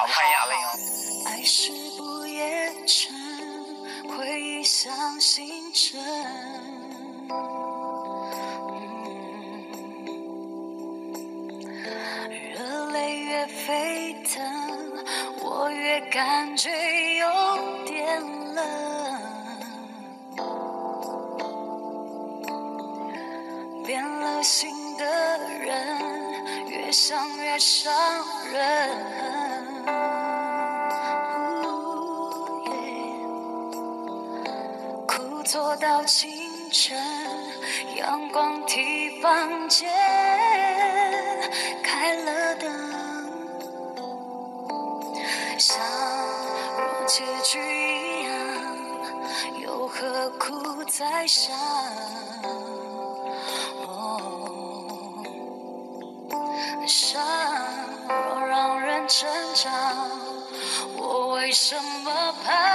好，我看一下了哟。爱是不夜城，回忆像星辰。嗯热泪越沸腾，我越感觉有点冷。变了心的人，越想越伤人。坐到清晨，阳光替房间开了灯，像若结局一样，又何苦再想？哦，伤若让人成长，我为什么怕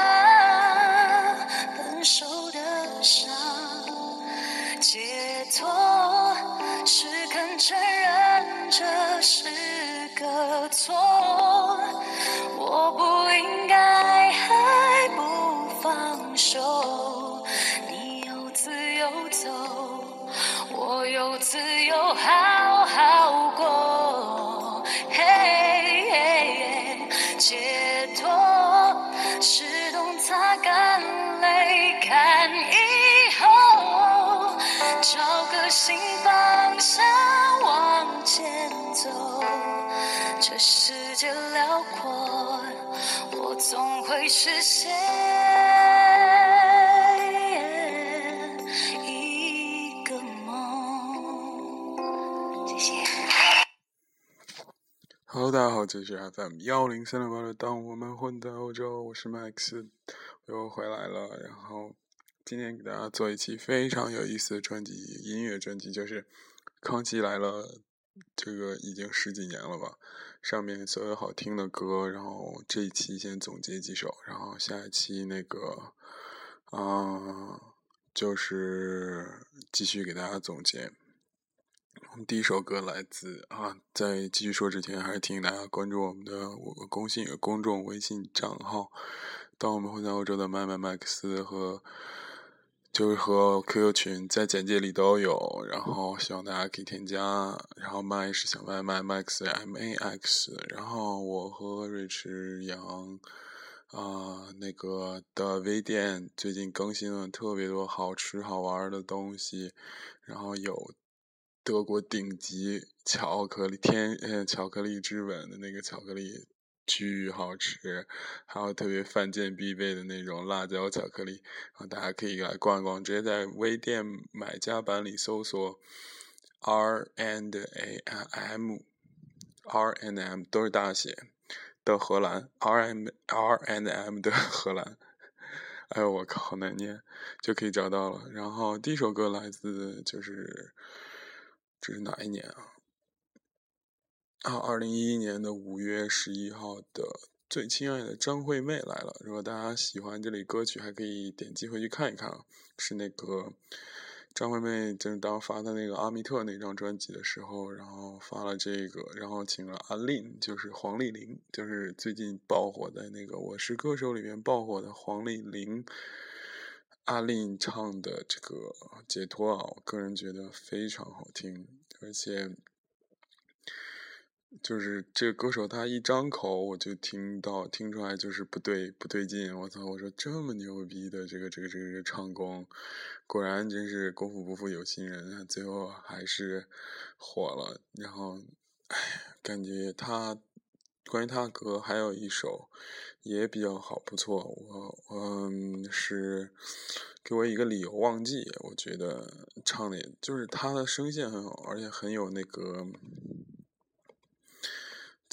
会实现一个梦。谢谢。Hello，大家好，这里是 FM 幺零三六八六。当我们混在欧洲，我是 Max，我又回来了。然后今天给大家做一期非常有意思的专辑，音乐专辑，就是《康熙来了》。这个已经十几年了吧，上面所有好听的歌，然后这一期先总结几首，然后下一期那个，啊、就是继续给大家总结。我们第一首歌来自啊，在继续说之前，还是提醒大家关注我们的我公信公众微信账号。当我们混在欧洲的麦麦麦克斯和就是和 QQ 群在简介里都有，然后希望大家可以添加。然后麦是小麦麦 Max M A X，然后我和瑞驰杨啊、那个的微店最近更新了特别多好吃好玩的东西，然后有德国顶级巧克力天呃巧克力之吻的那个巧克力。巨好吃，还有特别犯贱必备的那种辣椒巧克力，然后大家可以来逛一逛，直接在微店买家版里搜索 R and A M R and M 都是大写的荷兰 R M R and M 的 荷兰，哎呦我靠，好难念，就可以找到了。然后第一首歌来自就是这是哪一年啊？啊，二零一一年的五月十一号的《最亲爱的张惠妹》来了。如果大家喜欢这里歌曲，还可以点击回去看一看啊。是那个张惠妹，就是当发她那个阿密特那张专辑的时候，然后发了这个，然后请了阿令，就是黄丽玲，就是最近爆火的那个《我是歌手》里面爆火的黄丽玲。阿令唱的这个《解脱》啊，我个人觉得非常好听，而且就是这个歌手他一张口我就听到听出来就是不对不对劲，我操！我说这么牛逼的这个这个这个唱功，果然真是功夫不负有心人，最后还是火了。然后，哎，感觉他关于他的歌还有一首也比较好，不错。我嗯是给我一个理由忘记，我觉得唱的就是他的声线很好，而且很有那个。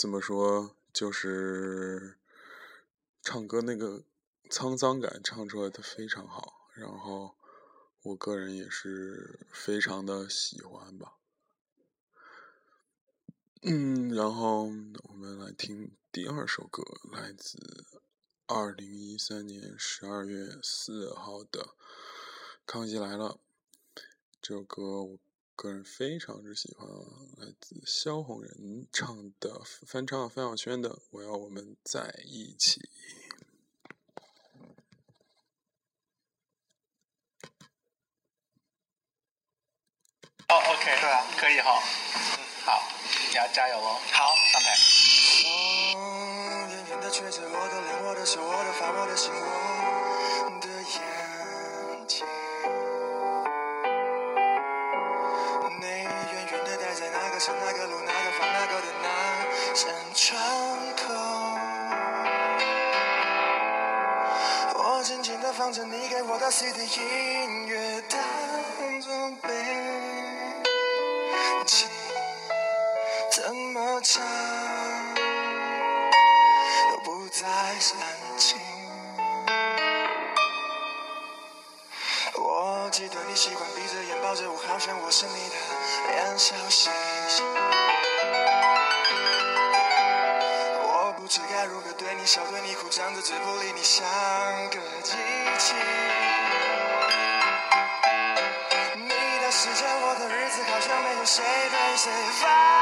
怎么说？就是唱歌那个沧桑感唱出来的非常好，然后我个人也是非常的喜欢吧。嗯，然后我们来听第二首歌，来自二零一三年十二月四号的《康熙来了》。这首歌我个人非常之喜欢来自萧红人唱的翻唱范晓萱的《我要我们在一起》。哦，OK，对啊，可以哈，嗯，好，你要加油哦，好，上台。风远远的吹着我的脸，我的手，我的发，我的心，我放着你给我的 CD 音乐，当作背景，怎么唱？都不再煽情。我记得你习惯闭着眼抱着我，好像我是你的两小星星。笑，对你哭，张着嘴不理你，像个机器。你的时间，我的日子，好像没有谁对谁放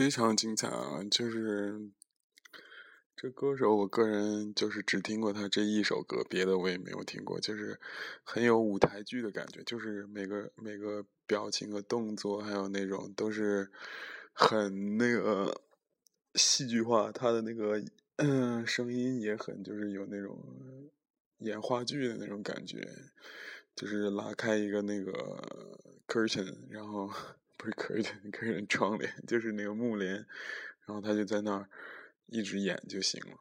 非常精彩啊！就是这歌手，我个人就是只听过他这一首歌，别的我也没有听过。就是很有舞台剧的感觉，就是每个每个表情和动作，还有那种都是很那个戏剧化。他的那个嗯声音也很，就是有那种演话剧的那种感觉，就是拉开一个那个 curtain，然后。不是 curtain，curtain 窗帘，就是那个幕帘，然后他就在那儿一直演就行了。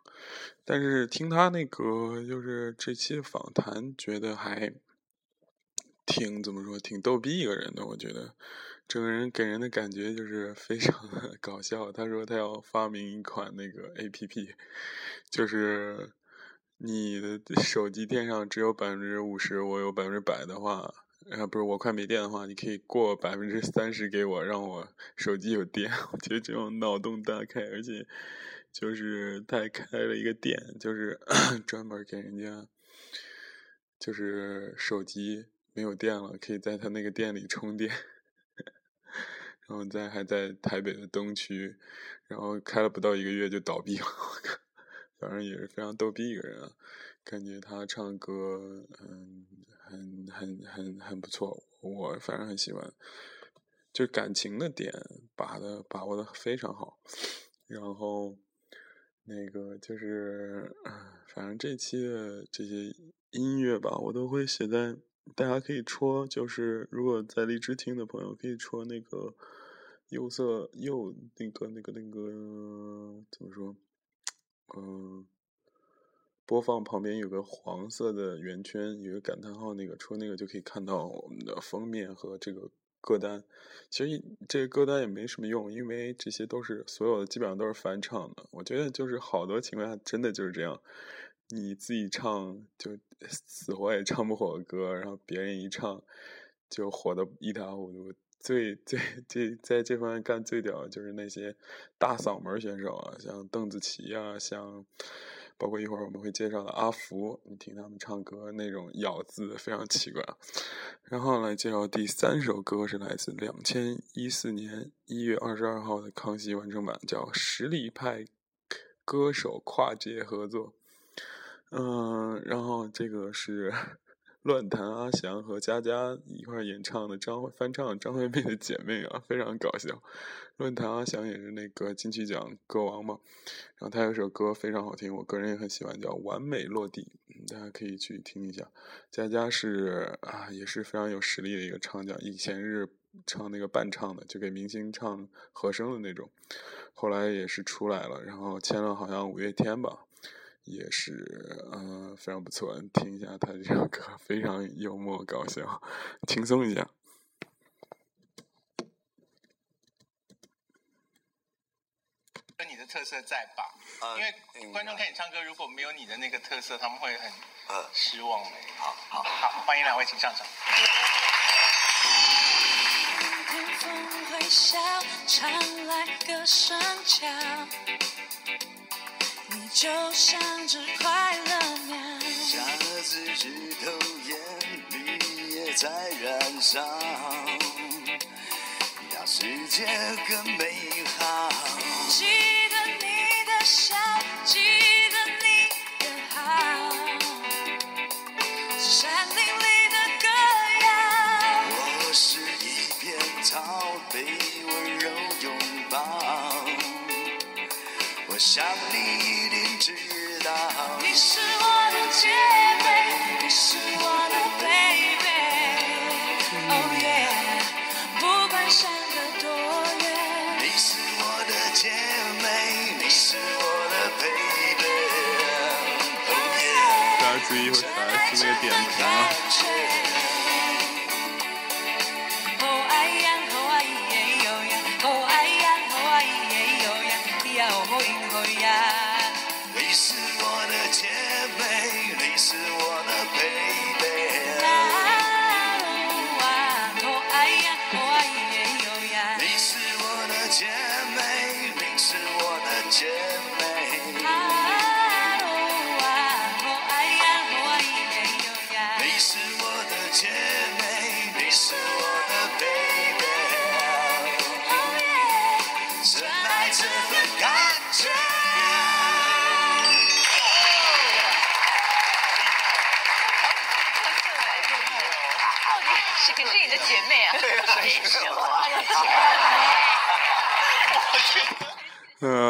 但是听他那个就是这期访谈，觉得还挺怎么说，挺逗逼一个人的。我觉得整个人给人的感觉就是非常的 搞笑。他说他要发明一款那个 A P P，就是你的手机电上只有百分之五十，我有百分之百的话。啊，不是我快没电的话，你可以过百分之三十给我，让我手机有电。我觉得这种脑洞大开，而且就是他还开了一个店，就是 专门给人家，就是手机没有电了，可以在他那个店里充电。然后在还在台北的东区，然后开了不到一个月就倒闭了。我靠，反正也是非常逗逼一个人啊，感觉他唱歌，嗯。很很很很不错，我反正很喜欢，就感情的点把的把握的非常好，然后那个就是，反正这期的这些音乐吧，我都会写在，大家可以戳，就是如果在荔枝听的朋友可以戳那个右色右那个那个那个怎么说，嗯。播放旁边有个黄色的圆圈，有个感叹号，那个戳那个就可以看到我们的封面和这个歌单。其实这个歌单也没什么用，因为这些都是所有的基本上都是翻唱的。我觉得就是好多情况下真的就是这样，你自己唱就死活也唱不火歌，然后别人一唱就火的一塌糊涂。最最最在这方面干最屌的就是那些大嗓门选手啊，像邓紫棋啊，像。包括一会儿我们会介绍的阿福，你听他们唱歌那种咬字非常奇怪。然后来介绍第三首歌是来自两千一四年一月二十二号的康熙完整版，叫《实力派歌手跨界合作》。嗯，然后这个是。乱弹阿翔和佳佳一块演唱的张翻唱张惠妹的姐妹啊，非常搞笑。乱弹阿翔也是那个金曲奖歌王嘛，然后他有首歌非常好听，我个人也很喜欢，叫《完美落地》，大家可以去听一下。佳佳是啊，也是非常有实力的一个唱将，以前是唱那个伴唱的，就给明星唱和声的那种，后来也是出来了，然后签了好像五月天吧。也是，嗯，非常不错。听一下他这首歌，非常幽默搞笑，轻松一下。有你的特色在吧？因为观众看你唱歌，如果没有你的那个特色，他们会很失望的。好好好，欢迎两位，请上场。就像只快乐鸟，夹子指头，眼里也在燃烧，让世界更美好。点评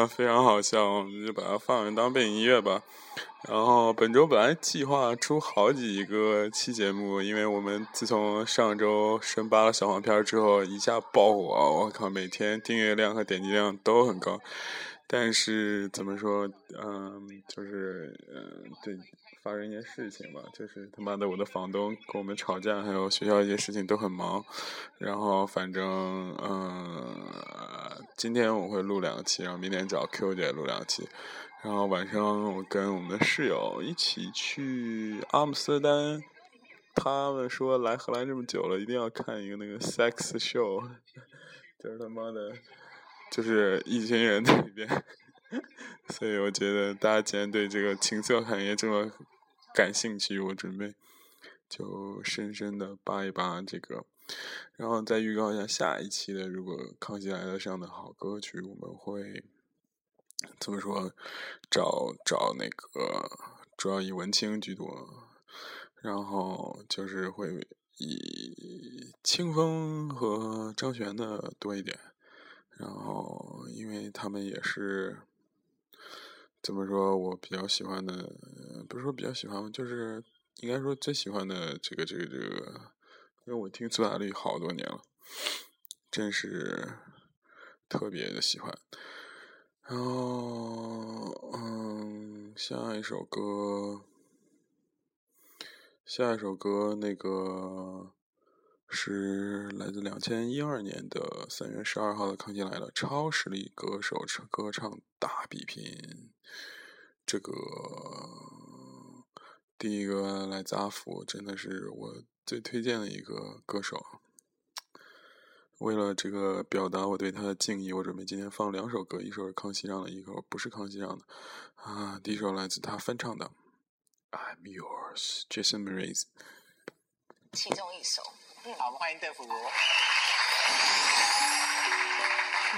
非常好笑，我们就把它放当背景音乐吧。然后本周本来计划出好几个期节目，因为我们自从上周深扒了小黄片之后一下爆火，我靠，每天订阅量和点击量都很高。但是怎么说，嗯，就是嗯，对。发生一件事情吧，就是他妈的我的房东跟我们吵架，还有学校一些事情都很忙，然后反正嗯，今天我会录两期，然后明天找 Q 姐录两期，然后晚上我跟我们的室友一起去阿姆斯特丹，他们说来荷兰这么久了，一定要看一个那个 sex show，就是他妈的，就是一群人在里边。所以我觉得大家既然对这个情色行业这么感兴趣，我准备就深深的扒一扒这个，然后再预告一下下一期的。如果《康熙来了》上的好歌曲，我们会怎么说？找找那个主要以文青居多，然后就是会以清风和张悬的多一点，然后因为他们也是。怎么说？我比较喜欢的，不是说比较喜欢，就是应该说最喜欢的这个这个这个，因为我听苏打绿好多年了，真是特别的喜欢。然后，嗯，下一首歌，下一首歌，那个是来自两千一二年的三月十二号的《康熙来了》，超实力歌手唱歌唱大比拼。这个第一个来自阿福，真的是我最推荐的一个歌手。为了这个表达我对他的敬意，我准备今天放两首歌，一首是康熙唱的，一首不是康熙唱的。啊，第一首来自他翻唱的《I'm Yours》，Jason Mraz。其中一首。嗯，好，我们欢迎邓福如。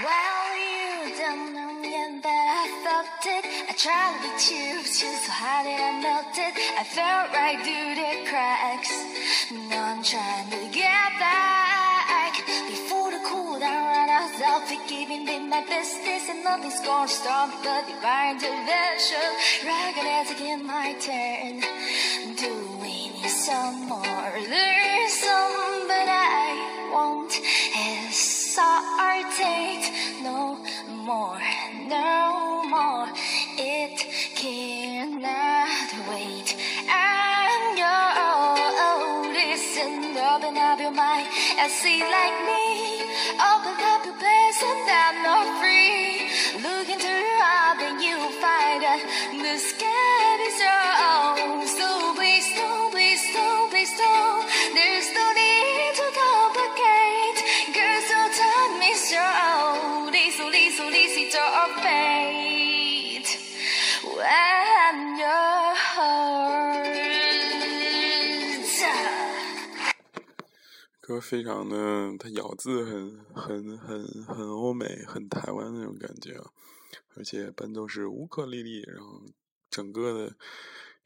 Well, you don't know yet, but I felt it. I tried to be too, too, so how did I melt it? I fell right through the cracks. Now I'm trying to get back. Before the cool down run out, self-forgiving did my business, and nothing's gonna stop the divine intervention. Recognizing in my turn, doing some more, there's some, but I won't hesitate no more, no more. It cannot wait. I'm your listen, open up your mind and see like me. Open up your place and I'm not free. 非常的，它咬字很很很很欧美，很台湾那种感觉啊，而且伴奏是乌克丽丽，然后整个的，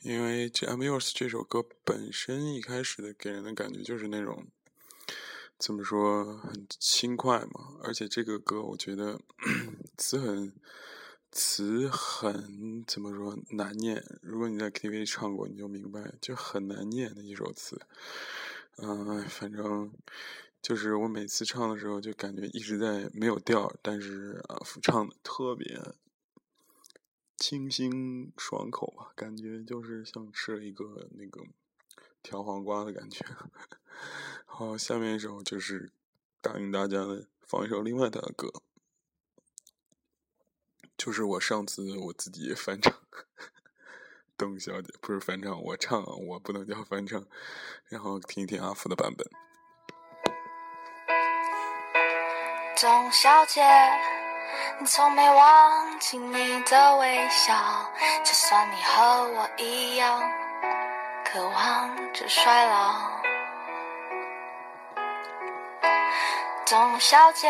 因为这《I'm Yours》这首歌本身一开始的给人的感觉就是那种怎么说很轻快嘛，而且这个歌我觉得词很词很怎么说难念，如果你在 KTV 唱过，你就明白，就很难念的一首词。嗯，反正就是我每次唱的时候，就感觉一直在没有调，但是啊，唱的特别清新爽口吧，感觉就是像吃了一个那个调黄瓜的感觉。好，下面一首就是答应大家的，放一首另外的歌，就是我上次我自己翻唱。邓小姐不是翻唱，我唱，我不能叫翻唱。然后听一听阿福的版本。董小姐，你从没忘记你的微笑，就算你和我一样，渴望着衰老。董小姐。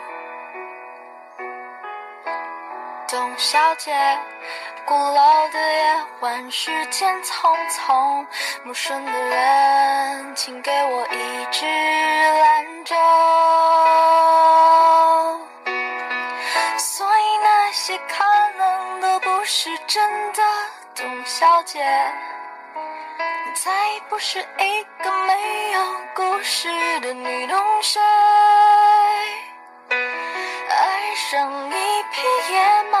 董小姐。鼓楼的夜晚，时间匆匆，陌生的人，请给我一支兰州。所以那些可能都不是真的，董小姐，你再不是一个没有故事的女同学。爱上一匹野马。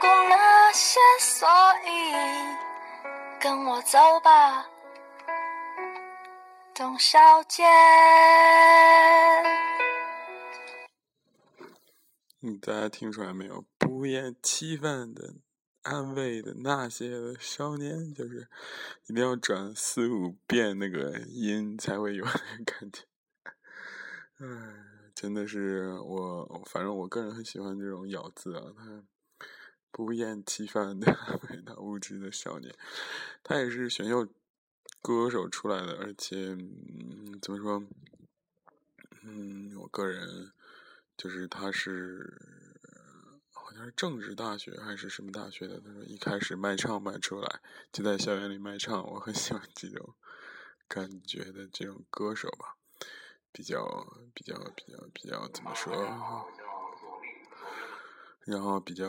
不顾那。些，所以跟我走吧，董小姐。嗯，大家听出来没有？不厌其烦的安慰的那些少年，就是一定要转四五遍那个音才会有那个感觉。哎，真的是我，反正我个人很喜欢这种咬字啊，它。不厌其烦的为那无知的少年，他也是选秀歌手出来的，而且嗯，怎么说？嗯，我个人就是他是好像是政治大学还是什么大学的？他说一开始卖唱卖出来，就在校园里卖唱。我很喜欢这种感觉的这种歌手吧，比较比较比较比较怎么说？然后比较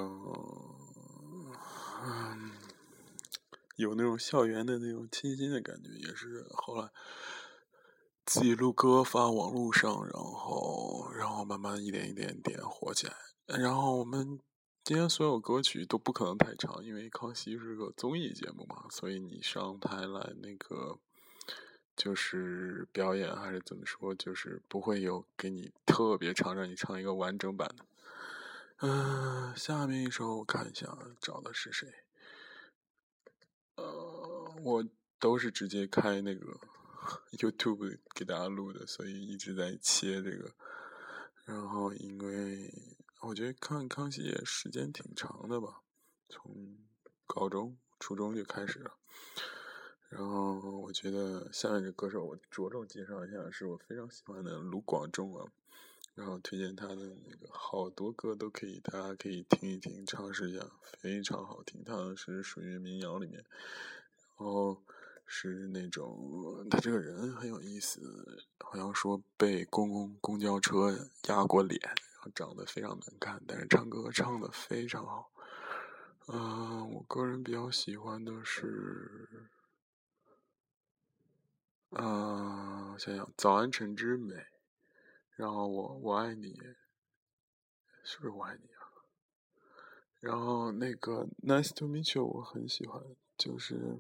嗯，有那种校园的那种清新的感觉，也是后来自己录歌发网络上，然后然后慢慢一点一点点火起来。然后我们今天所有歌曲都不可能太长，因为康熙是个综艺节目嘛，所以你上台来那个就是表演还是怎么说，就是不会有给你特别长让你唱一个完整版的。嗯，下面一首我看一下找的是谁？呃，我都是直接开那个 YouTube 给大家录的，所以一直在切这个。然后因为。我觉得看康熙也时间挺长的吧，从高中、初中就开始了。然后我觉得下面这歌手我着重介绍一下，是我非常喜欢的卢广仲啊。然后推荐他的那个好多歌都可以，大家可以听一听，尝试一下，非常好听。他是属于民谣里面，然后是那种他这个人很有意思，好像说被公共公交车压过脸。然后长得非常难看，但是唱歌唱的非常好。嗯，我个人比较喜欢的是，嗯，想想早安晨之美，然后我我爱你，是不是我爱你啊？然后那个 Nice to meet you 我很喜欢，就是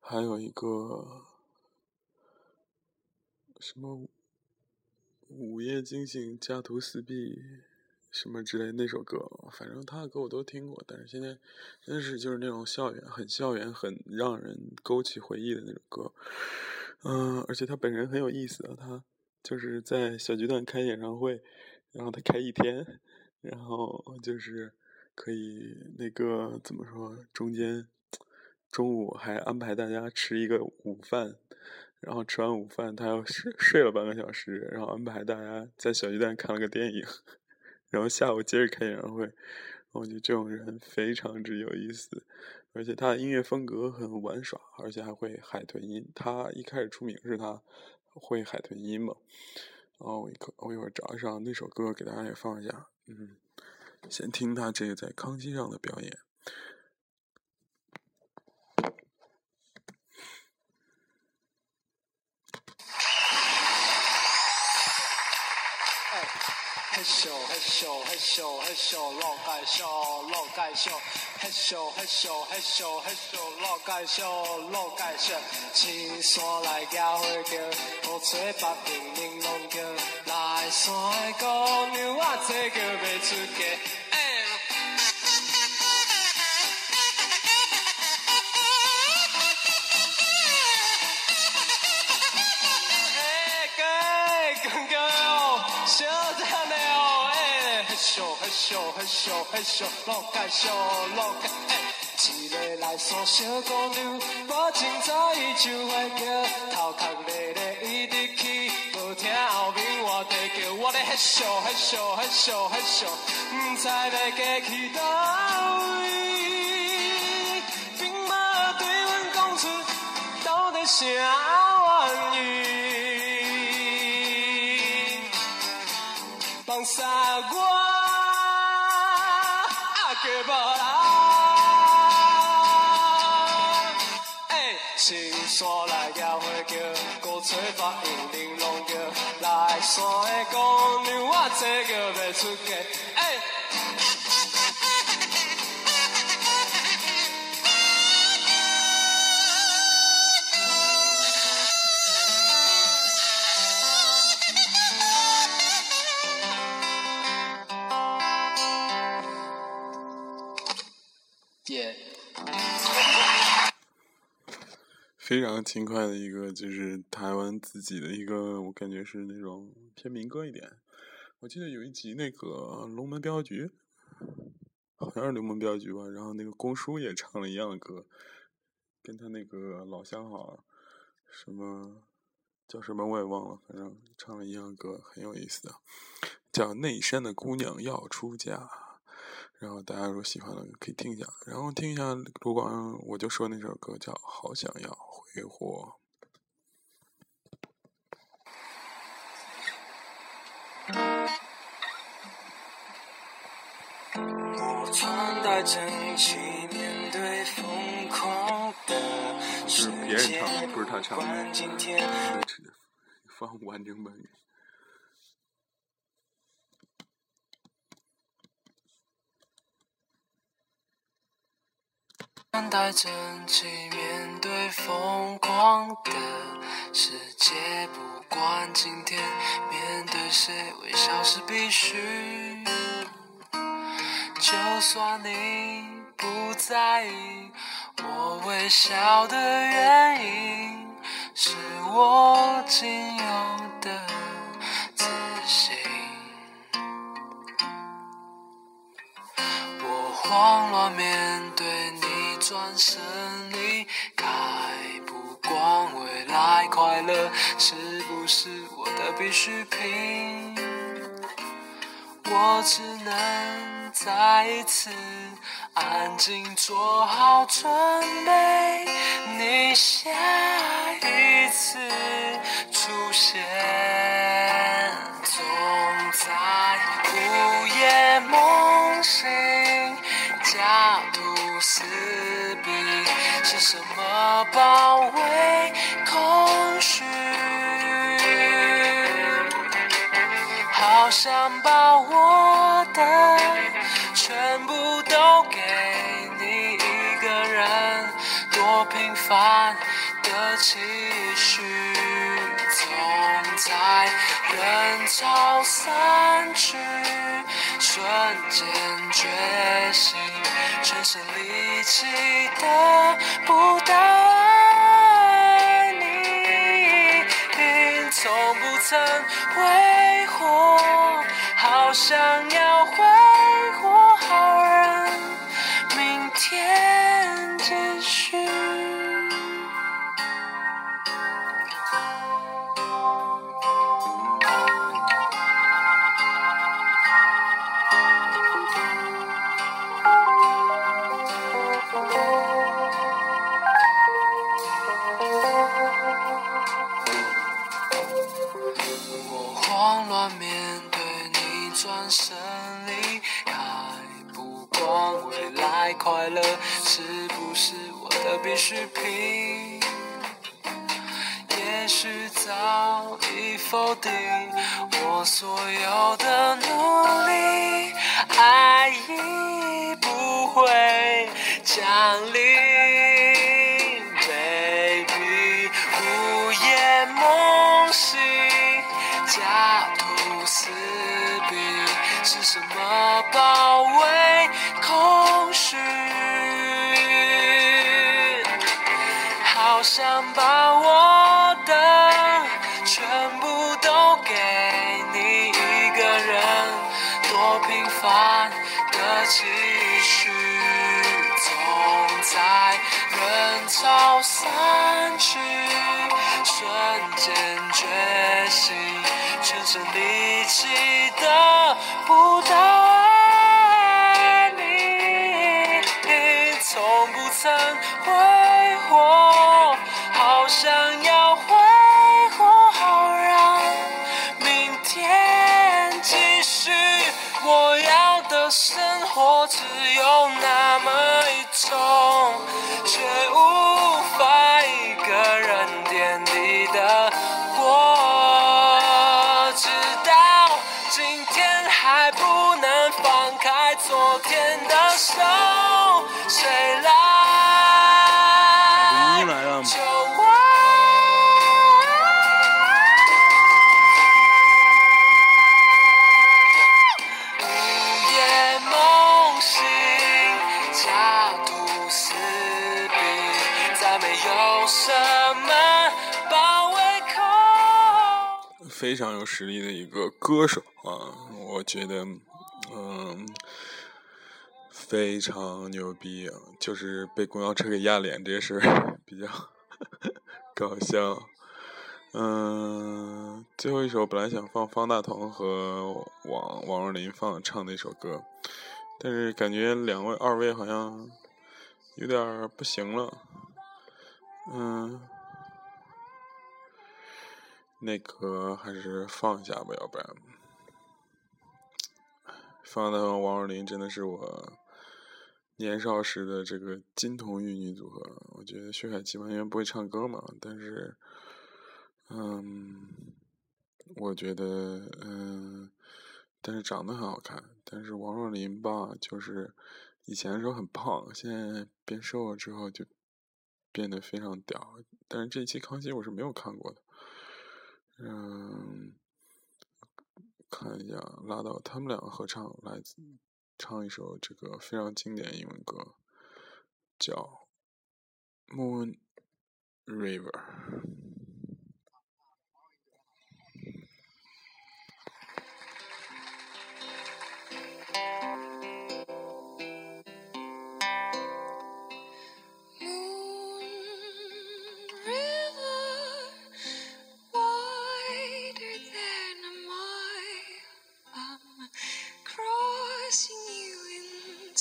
还有一个什么。午夜惊醒，家徒四壁，什么之类那首歌，反正他的歌我都听过。但是现在真是就是那种校园，很校园，很让人勾起回忆的那种歌。嗯，而且他本人很有意思啊，他就是在小巨蛋开演唱会，然后他开一天，然后就是可以那个怎么说，中间中午还安排大家吃一个午饭。然后吃完午饭，他要睡睡了半个小时，然后安排大家在小巨蛋看了个电影，然后下午接着开演唱会。我觉得这种人非常之有意思，而且他的音乐风格很玩耍，而且还会海豚音。他一开始出名是他会海豚音嘛。然后我一可我一会儿找一找那首歌给大家也放一下。嗯，先听他这个在康熙上的表演。嘿咻嘿咻嘿咻嘿咻，老介绍老介绍，嘿咻嘿咻嘿咻嘿咻，老介绍老介绍，青山来交花桥，古翠白平玲珑桥，来山的姑娘我这叫袂出嫁。咻嘿咻嘿咻，老介绍老介，一个来山小姑娘，我凊彩伊就会叫，头壳咧咧一直起，无听后面话在叫，我咧嘿咻嘿咻嘿咻嘿咻，唔知要嫁去倒位，并无对阮讲出到底啥山来摇花桥，古翠发映玲珑桥，来山的姑娘我这叫要出嫁，非常轻快的一个，就是台湾自己的一个，我感觉是那种偏民歌一点。我记得有一集那个《龙门镖局》，好像是《龙门镖局》吧，然后那个公叔也唱了一样的歌，跟他那个老相好，什么叫什么我也忘了，反正唱了一样歌，很有意思的，叫《内山的姑娘要出嫁》。然后大家如果喜欢的可以听一下，然后听一下卢广，我就说那首歌叫《好想要挥霍》。我穿戴整齐，面对疯狂的世界，不管今天。放完整版。穿戴整齐，面对疯狂的世界，不管今天面对谁，微笑是必须。就算你不在意我微笑的原因，是我仅有的自信。我慌乱面对你转身离开，不管未来快乐是不是我的必需品，我只能。再一次安静做好准备，你下一次出现，总在午夜梦醒，家徒四，是什么包围空虚？好想把我的。全部都给你一个人，多平凡的期许，总在人潮散去，瞬间觉醒，全身力气得不到爱你，从不曾挥霍，好想要挥。所有的努力，爱已不会降临，baby，午夜梦醒，家徒四壁，是什么包围空虚？好想把我的期许，总在人潮散去，瞬间觉醒，全身力气得不到爱你，从不曾挥霍。好想昨天的手，谁来？非常有实力的一个歌手啊，我觉得，嗯，非常牛逼！就是被公交车给压脸这事 比较 搞笑。嗯，最后一首本来想放方大同和王王若琳放唱的一首歌，但是感觉两位二位好像有点不行了，嗯，那个还是放下吧，要不然放的王若琳真的是我年少时的这个金童玉女组合。我觉得薛凯琪完全不会唱歌嘛，但是，嗯，我觉得，嗯。但是长得很好看，但是王若琳吧，就是以前的时候很胖，现在变瘦了之后就变得非常屌。但是这一期康熙我是没有看过的，嗯，看一下拉到他们两个合唱，来自唱一首这个非常经典英文歌，叫《Moon River》。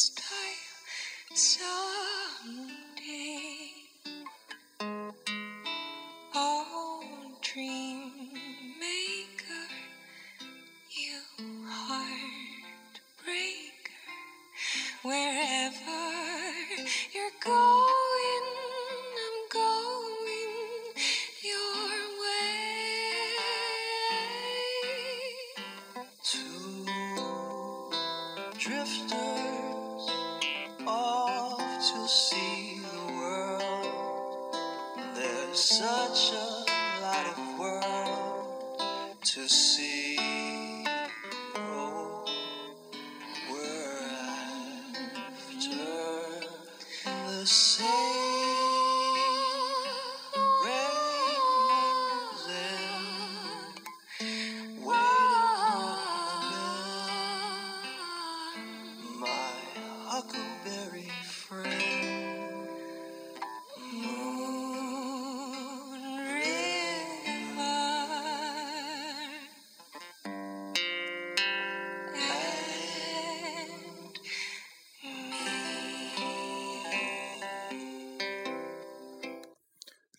last time.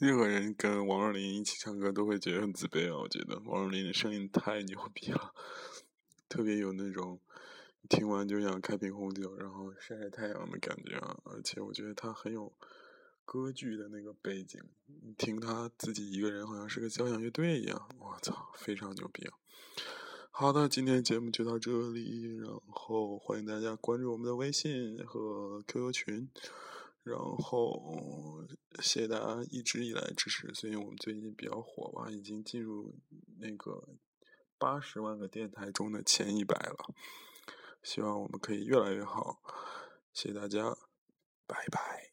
任何人跟王若琳一起唱歌都会觉得很自卑啊！我觉得王若琳的声音太牛逼了，特别有那种听完就想开瓶红酒，然后晒晒太阳的感觉啊！而且我觉得她很有歌剧的那个背景，听她自己一个人好像是个交响乐队一样，我操，非常牛逼！好的，今天节目就到这里，然后欢迎大家关注我们的微信和 QQ 群。然后，谢谢大家一直以来支持。所以我们最近比较火吧，已经进入那个八十万个电台中的前一百了。希望我们可以越来越好。谢谢大家，拜拜。